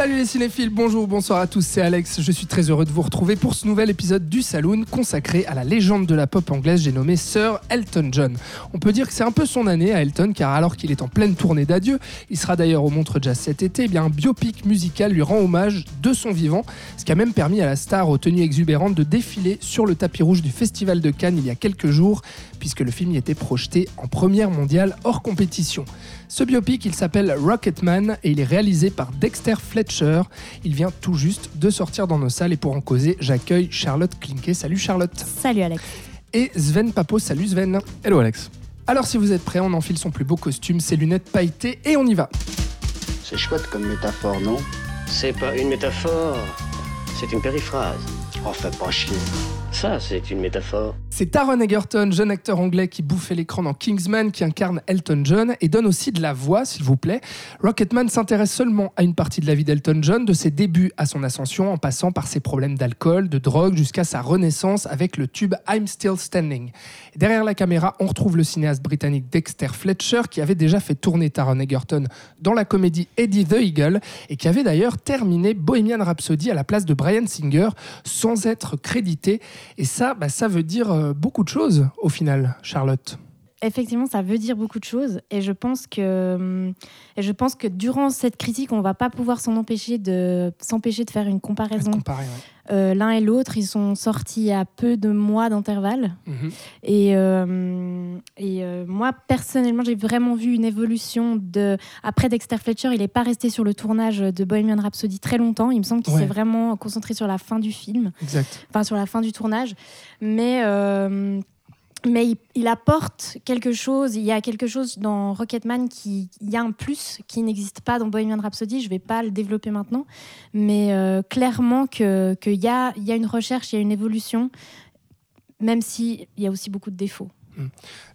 Salut les cinéphiles, bonjour, bonsoir à tous, c'est Alex. Je suis très heureux de vous retrouver pour ce nouvel épisode du Saloon consacré à la légende de la pop anglaise, j'ai nommé Sir Elton John. On peut dire que c'est un peu son année à Elton, car alors qu'il est en pleine tournée d'adieu, il sera d'ailleurs au Montre Jazz cet été, eh bien un biopic musical lui rend hommage de son vivant, ce qui a même permis à la star aux tenues exubérantes de défiler sur le tapis rouge du Festival de Cannes il y a quelques jours, puisque le film y était projeté en première mondiale hors compétition. Ce biopic, il s'appelle Rocketman et il est réalisé par Dexter Fletcher. Il vient tout juste de sortir dans nos salles et pour en causer, j'accueille Charlotte Klinke. Salut Charlotte. Salut Alex. Et Sven Papo. Salut Sven. Hello Alex. Alors si vous êtes prêts, on enfile son plus beau costume, ses lunettes pailletées et on y va. C'est chouette comme métaphore, non? C'est pas une métaphore, c'est une périphrase. Oh, fais pas chier. Ça, c'est une métaphore. C'est Taron Egerton, jeune acteur anglais qui bouffait l'écran dans Kingsman, qui incarne Elton John et donne aussi de la voix, s'il vous plaît. Rocketman s'intéresse seulement à une partie de la vie d'Elton John, de ses débuts à son ascension, en passant par ses problèmes d'alcool, de drogue, jusqu'à sa renaissance avec le tube I'm Still Standing. derrière la caméra, on retrouve le cinéaste britannique Dexter Fletcher, qui avait déjà fait tourner Taron Egerton dans la comédie Eddie the Eagle, et qui avait d'ailleurs terminé Bohemian Rhapsody à la place de Brian Singer, sans être crédité. Et ça, bah, ça veut dire euh, beaucoup de choses au final, Charlotte. Effectivement, ça veut dire beaucoup de choses et je pense que, hum, et je pense que durant cette critique, on va pas pouvoir s'en empêcher de s'empêcher de faire une comparaison. Comparer, ouais. Euh, L'un et l'autre, ils sont sortis à peu de mois d'intervalle. Mhm. Et, euh, et euh, moi, personnellement, j'ai vraiment vu une évolution de. Après Dexter Fletcher, il n'est pas resté sur le tournage de Bohemian Rhapsody très longtemps. Il me semble qu'il Ouais. s'est vraiment concentré sur la fin du film, Exact. enfin sur la fin du tournage. Mais. Mais il, apporte quelque chose, il y a quelque chose dans Rocketman qui, y a un plus qui n'existe pas dans Bohemian Rhapsody, je vais pas le développer maintenant, mais euh, clairement qu'il y a, y a une recherche, il y a une évolution, même s'il y a aussi beaucoup de défauts.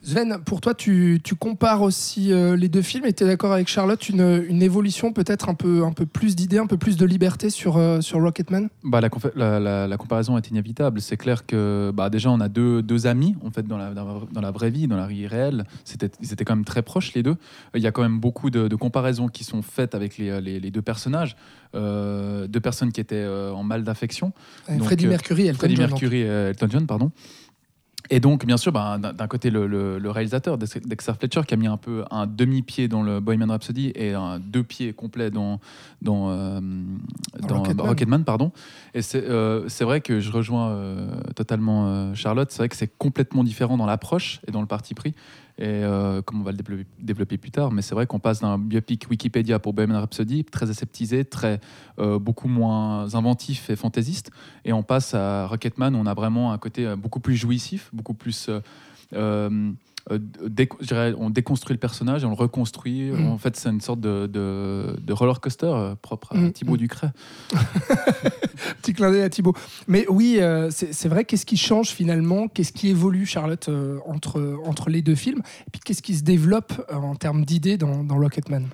Sven, pour toi, tu, tu compares aussi euh, les deux films et tu es d'accord avec Charlotte, une, une évolution peut-être un peu, un peu plus d'idées, un peu plus de liberté sur, euh, sur Rocketman? Bah, la, confa- la, la- la comparaison est inévitable. C'est clair que bah, déjà, on a deux, deux amis en fait, dans, la, dans, la, dans la vraie vie, dans la vie réelle. C'était, ils étaient quand même très proches, les deux. Il y a quand même beaucoup de, de comparaisons qui sont faites avec les, les, les deux personnages. Euh, deux personnes qui étaient en mal d'affection. Freddie Mercury et Elton Freddie John, Mercury Elton John, pardon. Et donc, bien sûr, bah, d'un côté, le, le- le réalisateur, Dex- Dexter Fletcher, qui a mis un peu un demi-pied dans le Bohemian Rhapsody et un deux pieds dans, dans, euh, dans Rocketman. Rocketman. pardon. Et c'est euh, vrai que je rejoins euh, totalement Charlotte. C'est vrai que c'est complètement différent dans l'approche et dans le parti pris. Et euh, comme on va le développer, plus tard, mais c'est vrai qu'on passe d'un biopic Wikipédia pour Bohemian Rhapsody, très aseptisé, très, euh, beaucoup moins inventif et fantaisiste, et on passe à Rocketman, où on a vraiment un côté euh, beaucoup plus jouissif, beaucoup plus. Euh, euh, on déconstruit le personnage et on le reconstruit. Mm. En fait, c'est une sorte de, de, de roller coaster euh, propre à Mm, Thibaut mm. Ducret. Petit clin d'œil à Thibaut. Mais oui, euh, c'est c'est vrai, qu'est-ce qui change finalement? Qu'est-ce qui évolue, Charlotte, euh, entre, entre les deux films? Et puis qu'est-ce qui se développe euh, en termes d'idées dans, dans Rocketman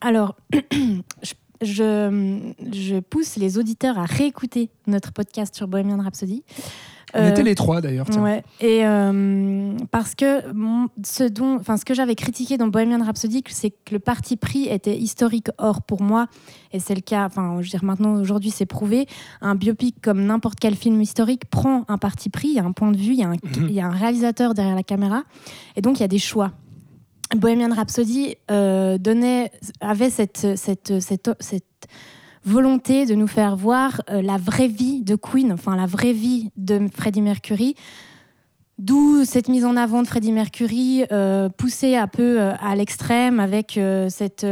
Alors, je, je, je pousse les auditeurs à réécouter notre podcast sur Bohemian Rhapsody. On Euh, était les trois d'ailleurs. Ouais, et euh, parce que ce, dont, enfin, ce que j'avais critiqué dans Bohemian Rhapsody, c'est que le parti pris était historique. Or, pour moi, et c'est le cas, enfin, je veux dire, maintenant, aujourd'hui, c'est prouvé, un biopic comme n'importe quel film historique prend un parti pris, il y a un point de vue, il y a un, Mhm. il y a un réalisateur derrière la caméra, et donc il y a des choix. Bohemian Rhapsody euh, donnait, avait cette, cette, cette, cette volonté de nous faire voir euh, la vraie vie de Queen, enfin la vraie vie de Freddie Mercury. D'où cette mise en avant de Freddie Mercury euh, poussée un peu euh, à l'extrême avec euh, cette,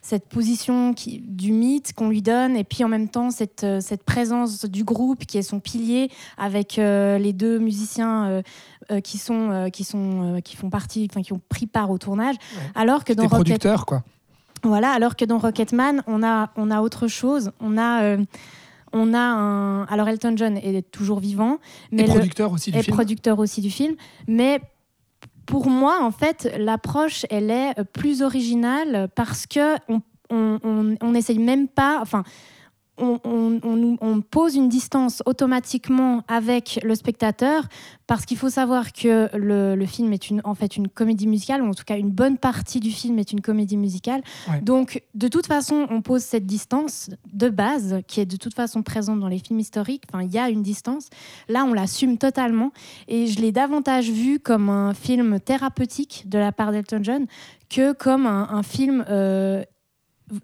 cette position qui, du mythe qu'on lui donne et puis en même temps cette, cette présence du groupe qui est son pilier avec les deux musiciens qui, sont, qui, sont, qui font partie, enfin qui ont pris part au tournage. Ouais. Alors que dans Rocket producteurs, quoi. Voilà, alors que dans Rocketman, on a, on a autre chose. On a, euh, on a un. Alors Elton John est toujours vivant, mais Et le- producteurs aussi du est film. producteur aussi du film. Mais pour moi, en fait, l'approche, elle est plus originale parce que on, on on- on n'essaye même pas. Enfin, on, on- on nous- on pose une distance automatiquement avec le spectateur parce qu'il faut savoir que le, le film est une, en fait une comédie musicale, ou en tout cas une bonne partie du film est une comédie musicale. Ouais. Donc, de toute façon, on pose cette distance de base qui est de toute façon présente dans les films historiques. Enfin, il y a une distance. Là, on l'assume totalement. Et je l'ai davantage vu comme un film thérapeutique de la part d'Elton John que comme un, un film euh,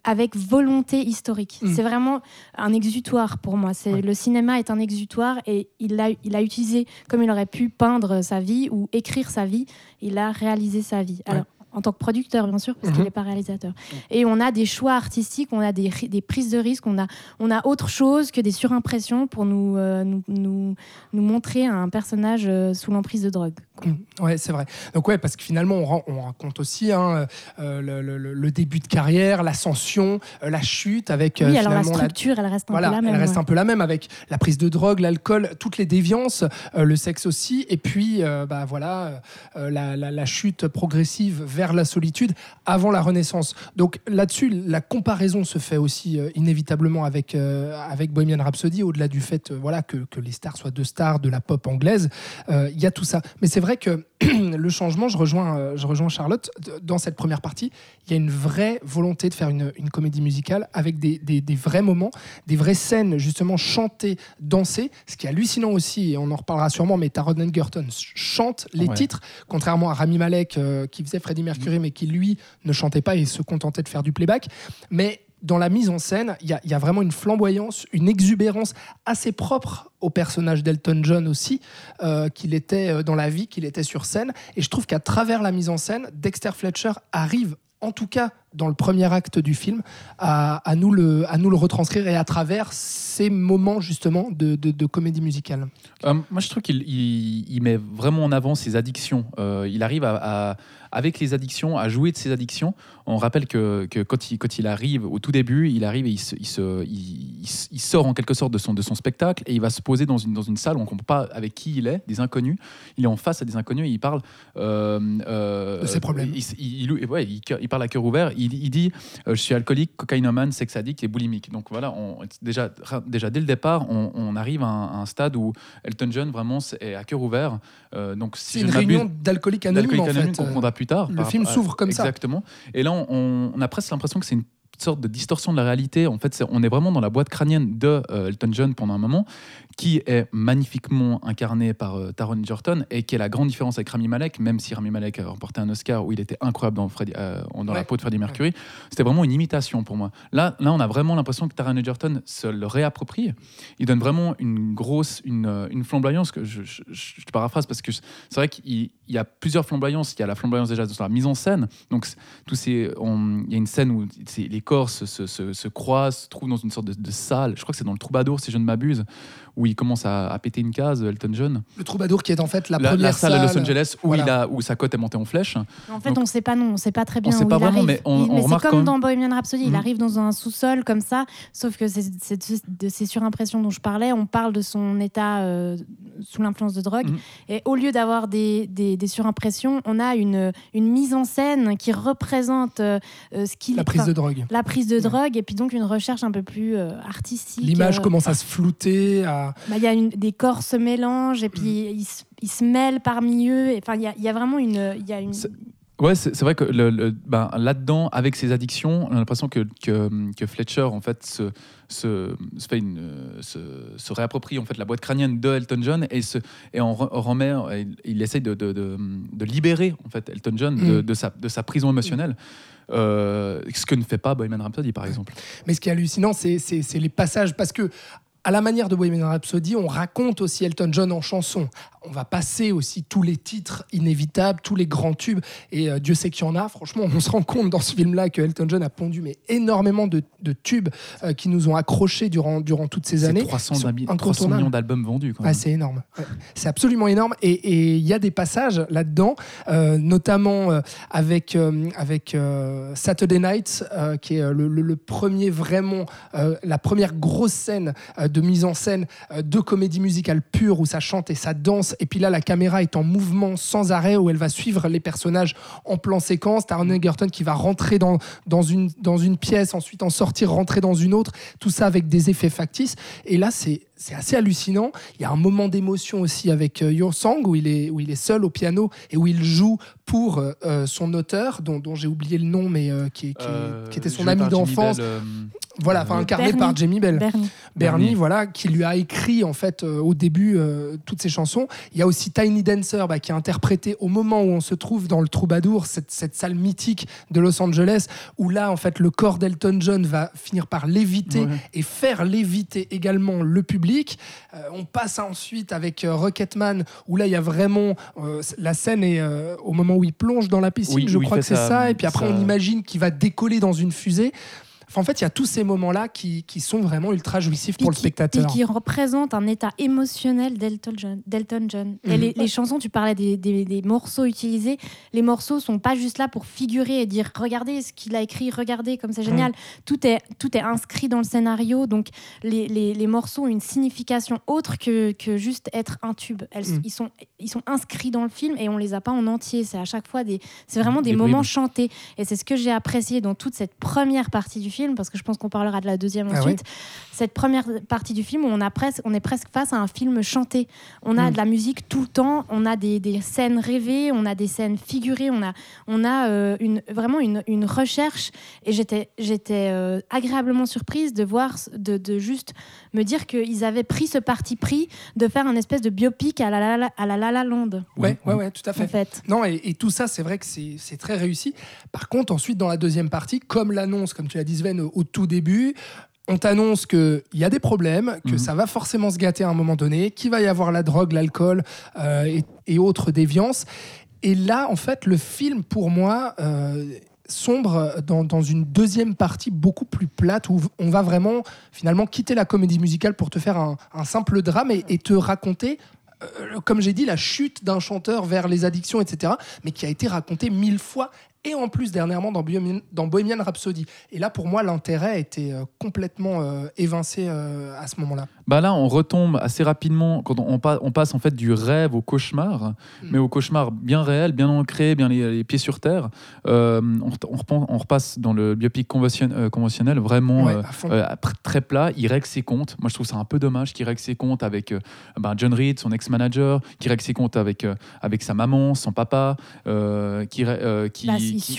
avec volonté historique. Mm. C'est vraiment un exutoire pour moi. C'est Ouais. Le cinéma est un exutoire et il a utilisé comme il aurait pu peindre sa vie ou écrire sa vie, il a réalisé sa vie. Alors, en tant que producteur, bien sûr, parce qu'il n'est pas réalisateur. Et on a des choix artistiques, on a des, ri- des prises de risques, on a, on a autre chose que des surimpressions pour nous, euh, nous, nous, nous montrer un personnage euh, sous l'emprise de drogue. Mm. Ouais, c'est vrai. Donc ouais, parce que finalement, on, raconte aussi hein, euh, le, le- le- le début de carrière, l'ascension, euh, la chute, avec euh, oui, alors la structure, elle reste un Voilà, peu la même. elle reste ouais. un peu la même avec la prise de drogue, l'alcool, toutes les déviances, le sexe aussi, et puis bah voilà la, la- la chute progressive vers la solitude avant la Renaissance. Donc là-dessus, la comparaison se fait aussi inévitablement avec avec Bohemian Rhapsody, au-delà du fait voilà que, que les stars soient deux stars de la pop anglaise, il y a tout ça. Mais c'est vrai que le changement, je rejoins, euh, je rejoins Charlotte, dans cette première partie, il y a une vraie volonté de faire une, une comédie musicale avec des, des- des vrais moments, des vraies scènes justement chantées, dansées. Ce qui est hallucinant aussi, et on en reparlera sûrement, mais Taron Egerton chante les Ouais. titres, contrairement à Rami Malek euh, qui faisait Freddie Mercury, mais qui lui ne chantait pas et se contentait de faire du playback. Mais dans la mise en scène, il y, a- vraiment une flamboyance, une exubérance assez propre au personnage d'Elton John aussi, euh, qu'il était euh, dans la vie, qu'il était sur scène. Et je trouve qu'à travers la mise en scène, Dexter Fletcher arrive, en tout cas dans le premier acte du film, à, nous, le, à nous le retranscrire et à travers ces moments justement de, comédie musicale. Euh, moi, je trouve qu'il il, met vraiment en avant ses addictions. Il arrive à- avec les addictions, à jouer de ses addictions. On rappelle que, que quand, il, quand il arrive, au tout début, il arrive et il, se, il, se- il- il s- il sort en quelque sorte de son, de son spectacle et il va se poser dans une, dans une salle où on ne comprend pas avec qui il est, des inconnus. Il est en face à des inconnus et il parle euh, euh, De ses problèmes. Il, ouais, parle à cœur ouvert. Il, dit euh, Je suis alcoolique, cocaïnomane, sex addict et boulimique. Donc voilà, on- déjà, déjà dès le départ, on, on arrive à un, à un stade où Elton John vraiment est à cœur ouvert. Euh, donc si C'est une réunion d'alcooliques anonymes en d'alcooliques anonymes fait. qu'on plus tard. le par film s'ouvre comme ça. Exactement. Et là, on, on a presque l'impression que c'est une sorte de distorsion de la réalité. En fait, c'est- on est vraiment dans la boîte crânienne de euh, Elton John pendant un moment, qui est magnifiquement incarné par euh, Taron Egerton et qui est la grande différence avec Rami Malek, même si Rami Malek a remporté un Oscar où il était incroyable dans, Freddie- euh, dans Ouais. la peau de Freddie Mercury. C'était vraiment une imitation pour moi. Là, là, on a vraiment l'impression que Taron Egerton se le réapproprie. Il donne vraiment une grosse, une, euh, une flamboyance que je, je, je- je paraphrase parce que c'est vrai qu'il il y a plusieurs flamboyances. Il y a la flamboyance déjà sur la mise en scène. Donc, tous ces, on- il y a une scène où c'est- les corps se, se, se- se croisent, se trouvent dans une sorte de, de salle. Je crois que c'est dans le Troubadour, si je ne m'abuse, où il commence à, à péter une case, Elton John. Le troubadour qui est en fait la, La, première la salle, à Los Angeles où, Voilà. il a, où sa cote est montée en flèche. En fait, Donc- on ne sait pas non, on sait pas très bien sait où pas il vraiment, arrive. mais on- on c'est remarque comme dans Bohemian Rhapsody, il Mhm. arrive dans un sous-sol comme ça, sauf que c'est de, ces surimpressions dont je parlais, on parle de son état euh, sous l'influence de drogue, Mhm. et au lieu d'avoir des, des, des surimpressions, on a une, une mise en scène qui représente euh, euh, ce qu'il La prise de drogue. la prise de drogue, et puis donc une recherche un peu plus euh, artistique. L'image euh, commence à se flouter, à... bah, Il y a une- des corps se mélangent, et puis ils, se- ils se mêlent parmi eux, enfin il y a, il y a vraiment une... il Y a une... C'est- Ouais, c'est vrai que le, le- ben, là-dedans, avec ses addictions, on a l'impression que, que, que Fletcher en fait se, se, se fait une, se, se réapproprie en fait la boîte crânienne de Elton John et se et remet, il, il essaye de, de, de, de libérer en fait Elton John de, Mm. de sa, de sa prison émotionnelle. Euh, ce que ne fait pas Bohemian Rhapsody par exemple. Mais ce qui est hallucinant, c'est c'est- c'est les passages. Parce que, à la manière de Bohemian Rhapsody, on raconte aussi Elton John en chanson. On va passer aussi tous les titres inévitables, tous les grands tubes. Et euh, Dieu sait qu'il y en a. Franchement, on se rend compte dans ce film-là que Elton John a pondu mais énormément de, de tubes euh, qui nous ont accrochés durant, durant toutes ces années. 300, Ils sont d'ami- 300 incontournables. millions d'albums vendus. Ah, c'est énorme. Ouais. C'est absolument énorme. Et il y a des passages là-dedans, euh, notamment avec, avec Saturday Night, qui est le, le- le premier vraiment, la première grosse scène de mise en scène de comédie musicale pure où ça chante et ça danse et puis là, la caméra est en mouvement sans arrêt, où elle va suivre les personnages en plan séquence. Taron Egerton qui va rentrer dans, dans, une, dans une pièce, ensuite en sortir, rentrer dans une autre, tout ça avec des effets factices. Et là, c'est c'est assez hallucinant. Il y a un moment d'émotion aussi avec euh, Your Song où il, est, où il est seul au piano et où il joue pour euh, euh, son auteur, dont, dont j'ai oublié le nom, mais euh, qui, qui- Euh, qui était son ami d'enfance. Voilà, enfin incarné Bernie. par Jamie Bell. Bernie. Bernie, Bernie. voilà, qui lui a écrit en fait euh, au début euh, toutes ses chansons. Il y a aussi Tiny Dancer bah, qui a interprété au moment où on se trouve dans le Troubadour, cette, cette salle mythique de Los Angeles, où là en fait le corps d'Elton John va finir par léviter Ouais. et faire léviter également le public. Euh, on passe ensuite avec euh, Rocketman, où là il y a vraiment euh, la scène est au moment où il plonge dans la piscine, Oui, je crois que c'est ça. Et puis après on imagine qu'il va décoller dans une fusée. Enfin, en fait, il y a tous ces moments-là qui, qui sont vraiment ultra jouissifs pour Et le qui- spectateur. Et qui représente un état émotionnel d'Elton John. John. Et Mhm. les, les chansons, tu parlais des, des- des morceaux utilisés. Les morceaux sont pas juste là pour figurer et dire regardez ce qu'il a écrit, regardez comme c'est génial. Tout, est, tout est inscrit dans le scénario. Donc les, les- les morceaux ont une signification autre que, que juste être un tube. Elles- Mhm. ils, sont, ils sont inscrits dans le film et on les a pas en entier. C'est à chaque fois des. C'est vraiment des, Des moments chantés. Et c'est ce que j'ai apprécié dans toute cette première partie du film, parce que je pense qu'on parlera de la deuxième Ah ensuite cette première partie du film où on, a presque, on est presque face à un film chanté. On a Mm. de la musique tout le temps, on a des, des scènes rêvées, on a des scènes figurées, on a, on a euh, une, vraiment une, une recherche. Et j'étais euh, agréablement surprise de voir, de, de juste me dire qu'ils avaient pris ce parti pris de faire un espèce de biopic à la La La, à la, La La Land, Ouais, ouais, ouais, tout à fait. en fait. Non, et, et tout ça, c'est vrai que c'est très réussi. Par contre, ensuite, dans la deuxième partie, comme l'annonce, comme tu l'as dit, Sven, au, au tout début, on t'annonce qu'il y a des problèmes, que Mhm. ça va forcément se gâter à un moment donné, qu'il va y avoir la drogue, l'alcool euh, et, et autres déviances. Et là, en fait, le film, pour moi, euh, sombre dans, dans une deuxième partie beaucoup plus plate où on va vraiment finalement quitter la comédie musicale pour te faire un, un simple drame et, et te raconter euh, comme j'ai dit, la chute d'un chanteur vers les addictions, etc., mais qui a été raconté mille fois, et en plus dernièrement dans Bohemian, dans Bohemian Rhapsody. Et là, pour moi, l'intérêt était euh, complètement euh, évincé euh, à ce moment-là. Bah là, on retombe assez rapidement quand on, on pa- on passe en fait du rêve au cauchemar, Mm. mais au cauchemar bien réel, bien ancré, bien les, les pieds sur terre. Euh, on, repasse dans le biopic convention- euh, conventionnel, vraiment Ouais, euh, euh, très plat. Il règle ses comptes. Moi, je trouve ça un peu dommage qu'il règle ses comptes avec euh, ben, John Reed, son ex-manager, qui règle ses comptes avec, euh, avec sa maman, son papa, euh, qui, euh, qui,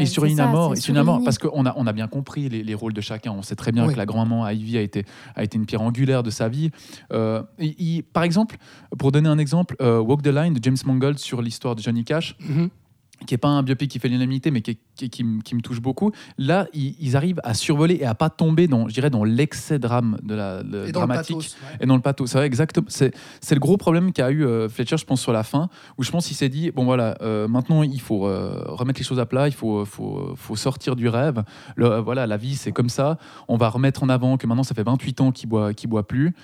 il qui- surligne. ça, mort, c'est et sur mort, parce qu'on a, on a bien compris les, les rôles de chacun. On sait très bien Oui. que la grand-maman Ivy a été, a été une pierre angulaire de sa vie. Euh, il- il- par exemple, pour donner un exemple, euh, Walk the Line de James Mangold sur l'histoire de Johnny Cash, Mhm. Qui est pas un biopic qui fait l'unanimité, mais qui, qui, qui me- qui me touche beaucoup. Là, ils, ils arrivent à survoler et à pas tomber dans, je dirais, dans l'excès drame de la le Et dans dramatique pathos, ouais. et dans le pathos. C'est vrai, exactement. C'est, c'est le gros problème qu'a eu euh, Fletcher, je pense, sur la fin, où je pense qu'il s'est dit bon voilà, euh, maintenant il faut euh, remettre les choses à plat, il faut, faut, faut sortir du rêve. Le, voilà, la vie c'est comme ça. On va remettre en avant que maintenant ça fait 28 ans qu'il boit, qu'il boit plus,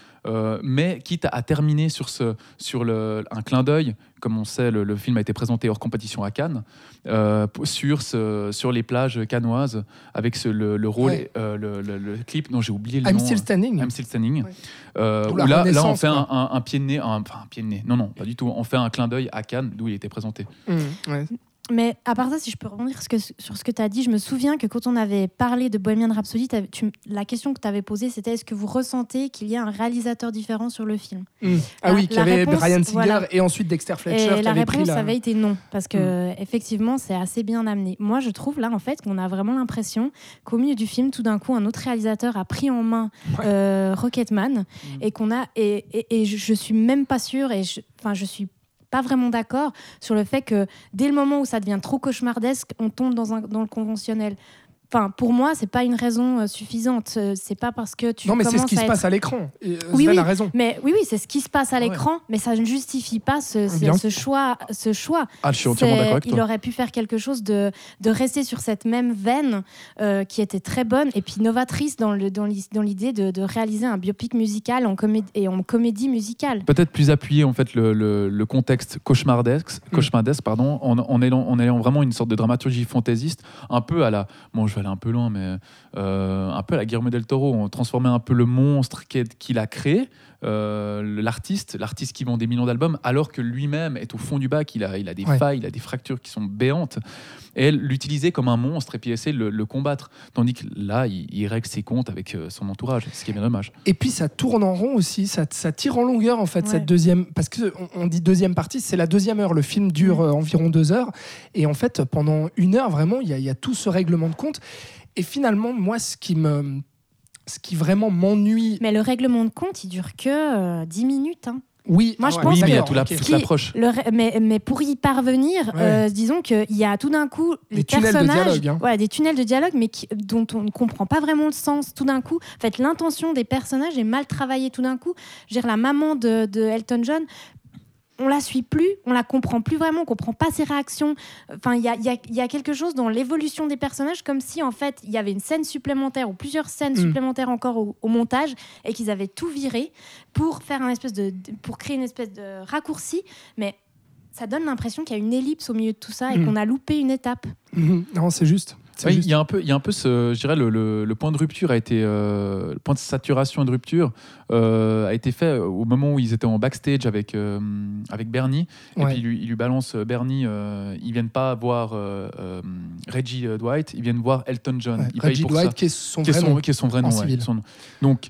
mais quitte à, à terminer sur ce, sur le, un clin d'œil. Comme on sait, le, le film a été présenté hors compétition à Cannes, euh, sur, ce, sur les plages cannoises, avec ce, le, le rôle, Ouais. euh, le, le- le clip dont j'ai oublié le I'm nom. Still Standing. I'm Still Standing. Ouais. Euh, où là, là, on fait un, quoi. un- un pied de nez, un- enfin un pied de nez. Non, non, pas du tout. On fait un clin d'œil à Cannes, d'où il était présenté. Ouais. Mais à part ça, si je peux rebondir sur ce que- tu as dit, je me souviens que quand on avait parlé de Bohemian Rhapsody, tu- la question que tu avais posée, c'était est-ce que vous ressentez qu'il y a un réalisateur différent sur le film? Mhm. Ah La- oui, qu'il y avait réponse, Brian Singer voilà. et ensuite Dexter Fletcher Et qui la avait pris réponse la... avait été non, parce que effectivement, c'est assez bien amené. Moi, je trouve là, en fait, qu'on a vraiment l'impression qu'au milieu du film, tout d'un coup, un autre réalisateur a pris en main Ouais. euh, Rocketman et qu'on a et, et- et je, suis même pas sûre et je, enfin, je suis pas vraiment d'accord sur le fait que dès le moment où ça devient trop cauchemardesque, on tombe dans, le conventionnel. Enfin, pour moi, c'est pas une raison euh, suffisante. Euh, C'est pas parce que tu Non, mais c'est ce qui se être- passe à l'écran. Euh, Oui, oui. a raison. Mais oui, oui, c'est ce qui se passe à ouais. l'écran, mais ça ne justifie pas ce, ce- Bien. ce choix. Ce choix. Ah, je suis entièrement d'accord avec il toi. aurait pu faire quelque chose de, de rester sur cette même veine euh, qui était très bonne et puis novatrice dans le- dans l'idée de, de réaliser un biopic musical en comédie, et en comédie musicale. Peut-être plus appuyer en fait le, le- le contexte cauchemardesque, Mm. cauchemardesque pardon, en, en, ayant, en ayant vraiment une sorte de dramaturgie fantaisiste, un peu à la, bon je un peu loin, mais euh, un peu à la Guillermo del Toro, on transformait un peu le monstre qu'il a créé, euh, l'artiste, l'artiste qui vend des millions d'albums, alors que lui-même est au fond du bac, il a, il a des Ouais. failles, il a des fractures qui sont béantes. Et elle l'utilisait comme un monstre et puis essayer de le, le combattre. Tandis que là, il, il règle ses comptes avec euh, son entourage, ce qui est bien dommage. Et puis ça tourne en rond aussi, ça, ça tire en longueur en fait Ouais. cette deuxième, parce que on, dit deuxième partie, c'est la deuxième heure. Le film dure euh, environ deux heures, et en fait pendant une heure vraiment, il y, a- il y a tout ce règlement de compte. Et finalement, moi, ce qui me, ce qui vraiment m'ennuie, Mais le règlement de compte, il dure que euh, 10 minutes. hein. oui, Moi, je ah pense oui, mais il y a tout la- toute l'approche. Mais, mais pour y parvenir, Ouais. euh, disons qu'il y a tout d'un coup les Des tunnels de personnages, dialogue, hein. voilà, des tunnels de dialogue, mais qui- dont on ne comprend pas vraiment le sens. Tout d'un coup, en fait, l'intention des personnages est mal travaillée. Tout d'un coup, je veux dire, la maman de, de Elton John. On la suit plus, on la comprend plus vraiment, on comprend pas ses réactions. Enfin, il y a, il y a- il y a quelque chose dans l'évolution des personnages, comme si en fait il y avait une scène supplémentaire ou plusieurs scènes Mm. supplémentaires encore au, au montage et qu'ils avaient tout viré pour faire un espèce de, pour créer une espèce de raccourci. Mais ça donne l'impression qu'il y a une ellipse au milieu de tout ça et Mm. qu'on a loupé une étape. Mhm. Non, c'est juste. C'est Oui, juste. il y a un peu, il y a un peu ce, je dirais le, le- le point de rupture a été, euh, le point de saturation et de rupture euh, a été fait au moment où ils étaient en backstage avec euh, avec Bernie et puis il lui, il lui balance euh, Bernie, euh, ils viennent pas voir euh, euh, Reggie euh, Dwight, ils viennent voir Elton John. Ouais. Reggie Dwight, ça. qui est son qui vrai nom. qui est son vrai en nom. ouais, civil. son nom. Donc,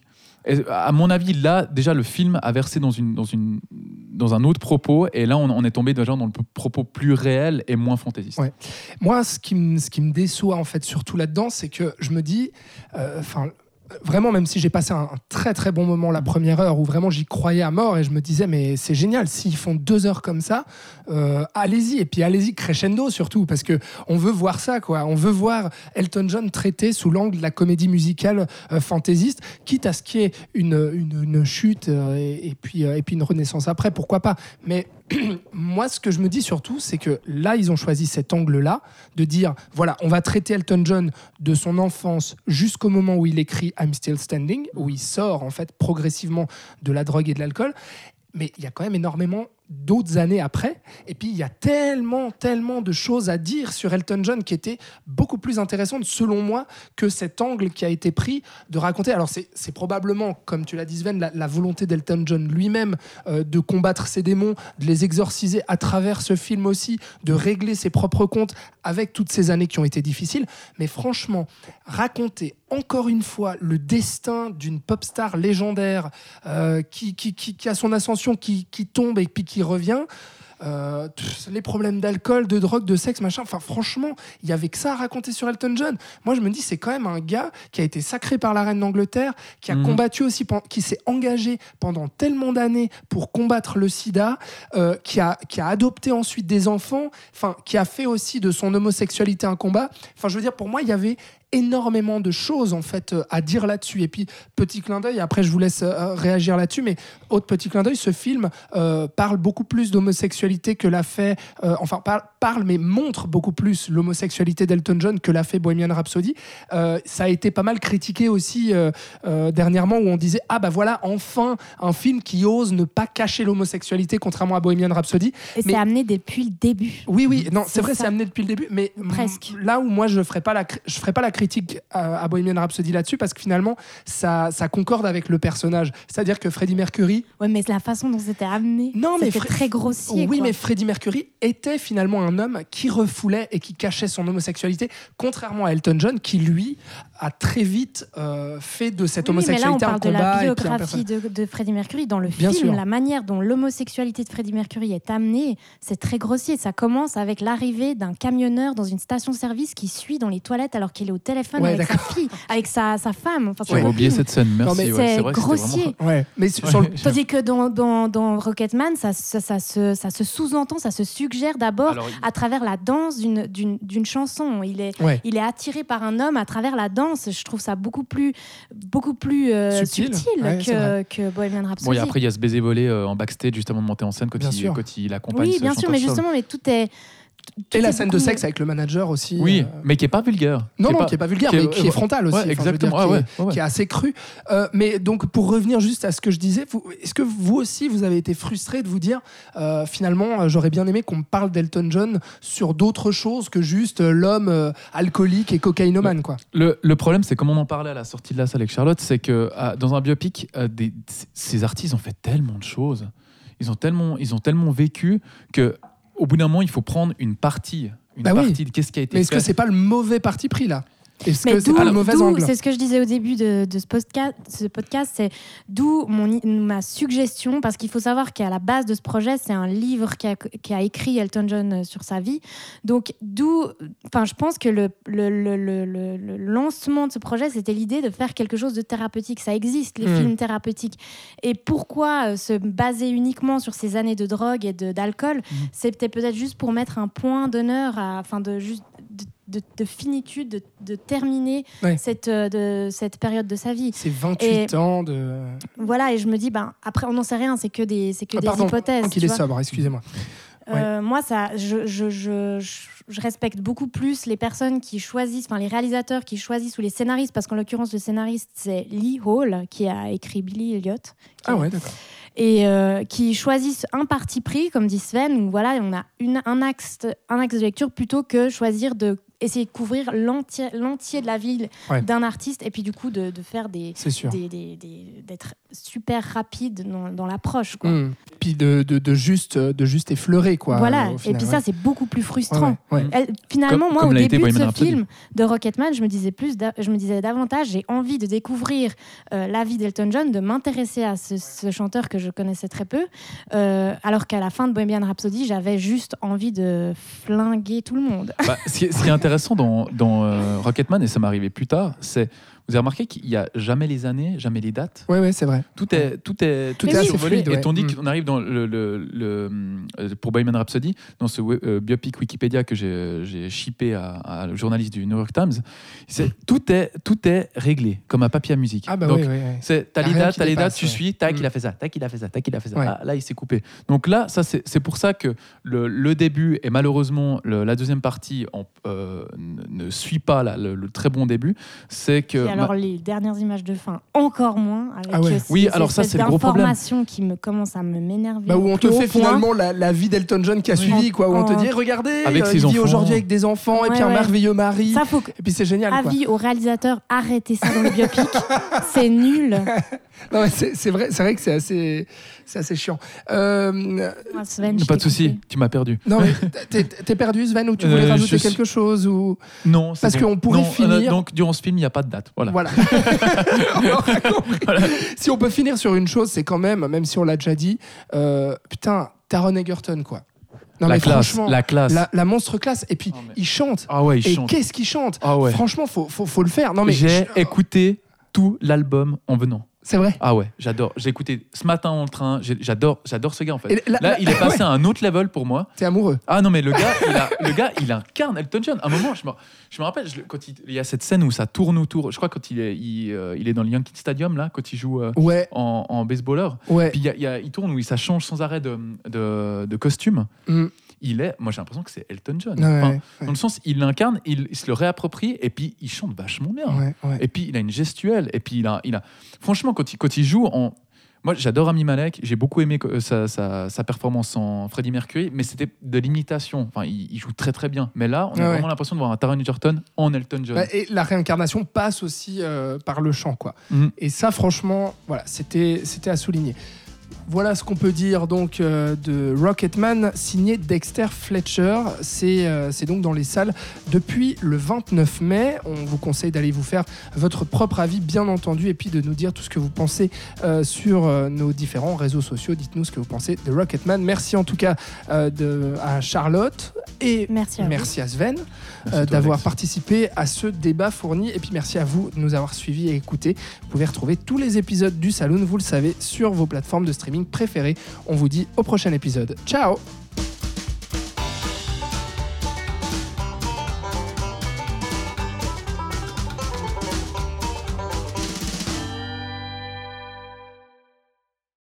à mon avis, là, déjà, le film a versé dans, un autre propos, et là, on, est tombé déjà dans le propos plus réel et moins fantaisiste. Moi, ce qui, me, ce qui me déçoit, en fait, surtout là-dedans, c'est que je me dis, euh, enfin, vraiment, même si j'ai passé un, très très bon moment la première heure, où vraiment j'y croyais à mort, et je me disais, mais c'est génial, s'ils font deux heures comme ça, euh, allez-y, et puis allez-y crescendo surtout, parce que on veut voir ça, quoi. On veut voir Elton John traité sous l'angle de la comédie musicale euh, fantaisiste, quitte à ce qu'il y ait une, une, chute euh, et, et puis, et puis une renaissance après, pourquoi pas. Mais moi, ce que je me dis surtout, c'est que là, ils ont choisi cet angle-là, de dire, voilà, on va traiter Elton John de son enfance jusqu'au moment où il écrit I'm Still Standing, où il sort en fait progressivement de la drogue et de l'alcool. Mais il y a quand même énormément d'autres années après. Et puis, il y a tellement, tellement de choses à dire sur Elton John qui étaient beaucoup plus intéressantes, selon moi, que cet angle qui a été pris de raconter. Alors, c'est probablement, comme tu l'as dit, Sven, la, la volonté d'Elton John lui-même euh, de combattre ses démons, de les exorciser à travers ce film aussi, de régler ses propres comptes avec toutes ces années qui ont été difficiles. Mais franchement, raconter encore une fois le destin d'une pop star légendaire euh, qui, qui, qui, qui a son ascension, qui, tombe et puis qui revient. euh, les problèmes d'alcool, de drogue, de sexe, machin. Enfin, franchement, il y avait que ça à raconter sur Elton John. Moi, je me dis, c'est quand même un gars qui a été sacré par la reine d'Angleterre, qui a Mhm. combattu aussi, qui s'est engagé pendant tellement d'années pour combattre le sida, euh, qui, a, qui a adopté ensuite des enfants, enfin, qui a fait aussi de son homosexualité un combat. Enfin, je veux dire, pour moi, il y avait énormément de choses en fait euh, à dire là-dessus. Et puis petit clin d'œil après je vous laisse euh, réagir là-dessus mais autre petit clin d'œil ce film euh, parle beaucoup plus d'homosexualité que l'a fait enfin par- parle mais montre beaucoup plus l'homosexualité d'Elton John que l'a fait Bohemian Rhapsody Euh, ça a été pas mal critiqué aussi euh, euh, dernièrement où on disait ah bah voilà enfin un film qui ose ne pas cacher l'homosexualité contrairement à Bohemian Rhapsody Et Mais- c'est amené depuis le début. oui, oui, non, c'est vrai, c'est amené depuis le début, mais Presque. là où moi je ferai pas la, je ferai pas la critique à, à Bohemian Rhapsody là-dessus parce que finalement ça, ça concorde avec le personnage. C'est-à-dire que Freddie Mercury, Ouais, mais la façon dont c'était amené, Non, mais Fre- très grossier. oui, quoi. mais Freddie Mercury était finalement un homme qui refoulait et qui cachait son homosexualité, contrairement à Elton John qui lui a très vite euh, fait de cette Oui, mais là, on homosexualité un parle de la combat et puis un biographie de, de Freddie Mercury. Dans le Bien film, sûr. la manière dont l'homosexualité de Freddie Mercury est amenée, c'est très grossier. Ça commence avec l'arrivée d'un camionneur dans une station-service qui suit dans les toilettes alors qu'il est au téléphone Ouais, avec sa fille, avec sa, sa femme. Enfin, Ouais. oublié cette scène, merci. ouais, c'est grossier. vraiment- Ouais, mais sur le. Tandis que dans, dans, dans Rocketman, ça, ça, ça se, ça se sous-entend, ça se suggère d'abord à travers la danse d'une- chanson. Il est, Ouais. il est attiré par un homme à travers la danse. Je trouve ça beaucoup plus, beaucoup plus euh, Subtil. Ouais, que, que Bohemian Rhapsody. Bon, et après, il y a ce baiser volé euh, en backstage juste avant de monter en scène quand, Bien il, sûr. quand il accompagne oui, ce bien sûr, mais justement, mais tout est Et la scène de sexe avec le manager aussi. Oui, euh, mais qui est pas vulgaire. Non, Qui est non, pas- qui est pas vulgaire, qui est- mais qui est frontal aussi. ouais, Enfin, exactement. qui, Ah est, ouais, ouais, ouais. qui est assez cru. Euh, mais donc, pour revenir juste à ce que je disais, vous- est-ce que vous aussi, vous avez été frustré de vous dire, euh, finalement, j'aurais bien aimé qu'on me parle d'Elton John sur d'autres choses que juste l'homme euh, alcoolique et cocaïnomane, quoi? Le, le problème, c'est comme on en parlait à la sortie de la salle avec Charlotte, c'est que dans un biopic, des- ces artistes ont fait tellement de choses. Ils ont tellement, ils ont tellement vécu que au bout d'un moment, il faut prendre une partie, une Bah oui. partie de qu'est-ce qui a été Mais est-ce que c'est pas le mauvais parti pris là? Est-ce que c'est pas le mauvais angle C'est ce que je disais au début de, de ce podcast. Ce podcast, c'est d'où ma suggestion, parce qu'il faut savoir qu'à la base de ce projet, c'est un livre qu'a qui a écrit Elton John euh, sur sa vie. Donc d'où, enfin, je pense que le, le, le- le- le- le lancement de ce projet, c'était l'idée de faire quelque chose de thérapeutique. Ça existe les Hmm. films thérapeutiques. Et pourquoi euh, se baser uniquement sur ces années de drogue et d'alcool Hmm. C'était peut-être juste pour mettre un point d'honneur, enfin de juste de, de- de finitude, de, de terminer Ouais. cette, euh, de, cette période de sa vie. C'est 28 ans de. Voilà, et je me dis, ben, après, on n'en sait rien, c'est que des, c'est que Ah, des pardon, hypothèses. qu'il est sobre, excusez-moi. Euh, Moi, ça, je, je, je, respecte beaucoup plus les personnes qui choisissent, enfin les réalisateurs qui choisissent ou les scénaristes, parce qu'en l'occurrence, le scénariste, c'est Lee Hall, qui a écrit Billy Elliot. Ah ouais, d'accord. Et euh, qui choisissent un parti pris, comme dit Sven, où voilà, on a un, axe, un axe de lecture plutôt que choisir de essayer de couvrir l'entier l'entier de la ville Ouais. d'un artiste et puis du coup de, de faire des C'est sûr. des- des- des- d'être super rapide dans, dans l'approche quoi. Hmm. Puis de, de, de juste, de juste effleurer, quoi. voilà, et puis ouais. ça c'est beaucoup plus frustrant. Ouais, ouais, ouais. Elle- finalement, Comme- moi, comme au début de ce Rhapsody. film de Rocketman, je me disais plus, je me disais davantage, j'ai envie de découvrir euh, la vie d'Elton John, de m'intéresser à ce, ce chanteur que je connaissais très peu, euh, alors qu'à la fin de Bohemian Rhapsody, j'avais juste envie de flinguer tout le monde. Bah, ce, qui est, est intéressant dans, euh, Rocketman, et ça m'est arrivé plus tard, c'est vous avez remarqué qu'il n'y a jamais les années, jamais les dates. Ouais, ouais, c'est vrai. Tout est, tout est, Tout est assez fluide, ouais. Et tandis Mm. qu'on arrive dans le, le- le- euh, pour Bohemian Rhapsody, dans ce euh, biopic Wikipédia que j'ai j'ai shippé à, à le journaliste du New York Times, c'est tout est tout est réglé comme un papier à musique. Ah bah Donc, oui, oui, oui. c'est t'as les dates, qui t'as les dépasse, dates, tu ouais. suis, tac, Mm. il a fait ça, tac, il a fait ça, tac, il a fait ça. Ouais. Ah, là, il s'est coupé. Donc là, ça c'est c'est pour ça que le, le début et malheureusement le- la deuxième partie en- euh, ne, ne suit pas le très bon début. C'est que Alors les dernières images de fin, encore moins. Avec Ah ouais. euh, Oui, alors ça, c'est le gros problème. d'informations qui me commencent à me m'énerver. Bah, où on te fait finalement la, la vie d'Elton John qui a Oui. suivi, quoi. Où on te En- dit, regardez, Avec euh, ses il vit aujourd'hui avec des enfants et Ouais, puis un merveilleux mari. Ça faut que- Et puis c'est génial, quoi. Avis au réalisateur, arrêtez ça dans le biopic. c'est nul. Non, mais c'est c'est vrai, c'est vrai que c'est assez, c'est assez chiant. Euh, Ah, Sven, je pas de souci, tu m'as perdu. non, mais t'es- t'es perdu, Sven, ou tu voulais Euh, rajouter je suis- quelque chose ou Non, c'est Parce bon. qu'on pourrait Non, finir- euh, donc durant ce film, il n'y a pas de date. Voilà. Voilà. On. Si on peut finir sur une chose, c'est quand même, même si on l'a déjà dit, euh, putain, Taron Egerton, quoi. Non, la mais classe, franchement, la classe. la, la monstre classe. Et puis, Oh, mais- il chante. Ah ouais, il et chante. qu'est-ce qu'il chante Ah ouais. Franchement, faut, faut, faut le faire. Non, mais J'ai je- écouté tout l'album en venant. C'est vrai. Ah ouais, j'adore. J'ai écouté ce matin en train. j'ai- J'adore, j'adore ce gars en fait. Et là- il est passé à un autre level pour moi. T'es amoureux. Ah non mais le gars, il a, le gars, il incarne Elton John. À un moment, je me, je me rappelle, je le- quand il, il y a cette scène où ça tourne autour. Je crois quand il est, il, euh, il est dans le Yankee Stadium là, quand il joue euh, Ouais, en, en baseballeur. ouais. Puis il, y a- il y a- il tourne où il, ça change sans arrêt de, de, de costume. Mm. Il est, moi j'ai l'impression que c'est Elton John. Ouais, Enfin, ouais, Dans le sens, il l'incarne, il, il se le réapproprie et puis il chante vachement bien. ouais. Et puis il a une gestuelle. Et puis il a, il a... franchement, quand il, quand il joue en. Moi, j'adore Ami Malek. J'ai beaucoup aimé euh, sa, sa, sa performance en Freddie Mercury, mais c'était de l'imitation. Enfin, il, il joue très très bien. Mais là, on a vraiment l'impression de voir un Taron Egerton en Elton John. Bah, et la réincarnation passe aussi euh, par le chant, quoi. Mhm. Et ça, franchement, voilà, c'était c'était à souligner. Voilà ce qu'on peut dire donc euh, de Rocketman signé Dexter Fletcher. C'est euh, c'est donc dans les salles depuis le 29 mai. On vous conseille d'aller vous faire votre propre avis, bien entendu, et puis de nous dire tout ce que vous pensez euh, sur euh, nos différents réseaux sociaux. Dites-nous ce que vous pensez de Rocketman. Merci en tout cas euh, de, à Charlotte et Merci à merci à Sven euh, d'avoir participé à ce débat fourni. Et puis merci à vous de nous avoir suivis et écoutés. Vous pouvez retrouver tous les épisodes du Saloon, vous le savez, sur vos plateformes de streaming préférées. On vous dit au prochain épisode. Ciao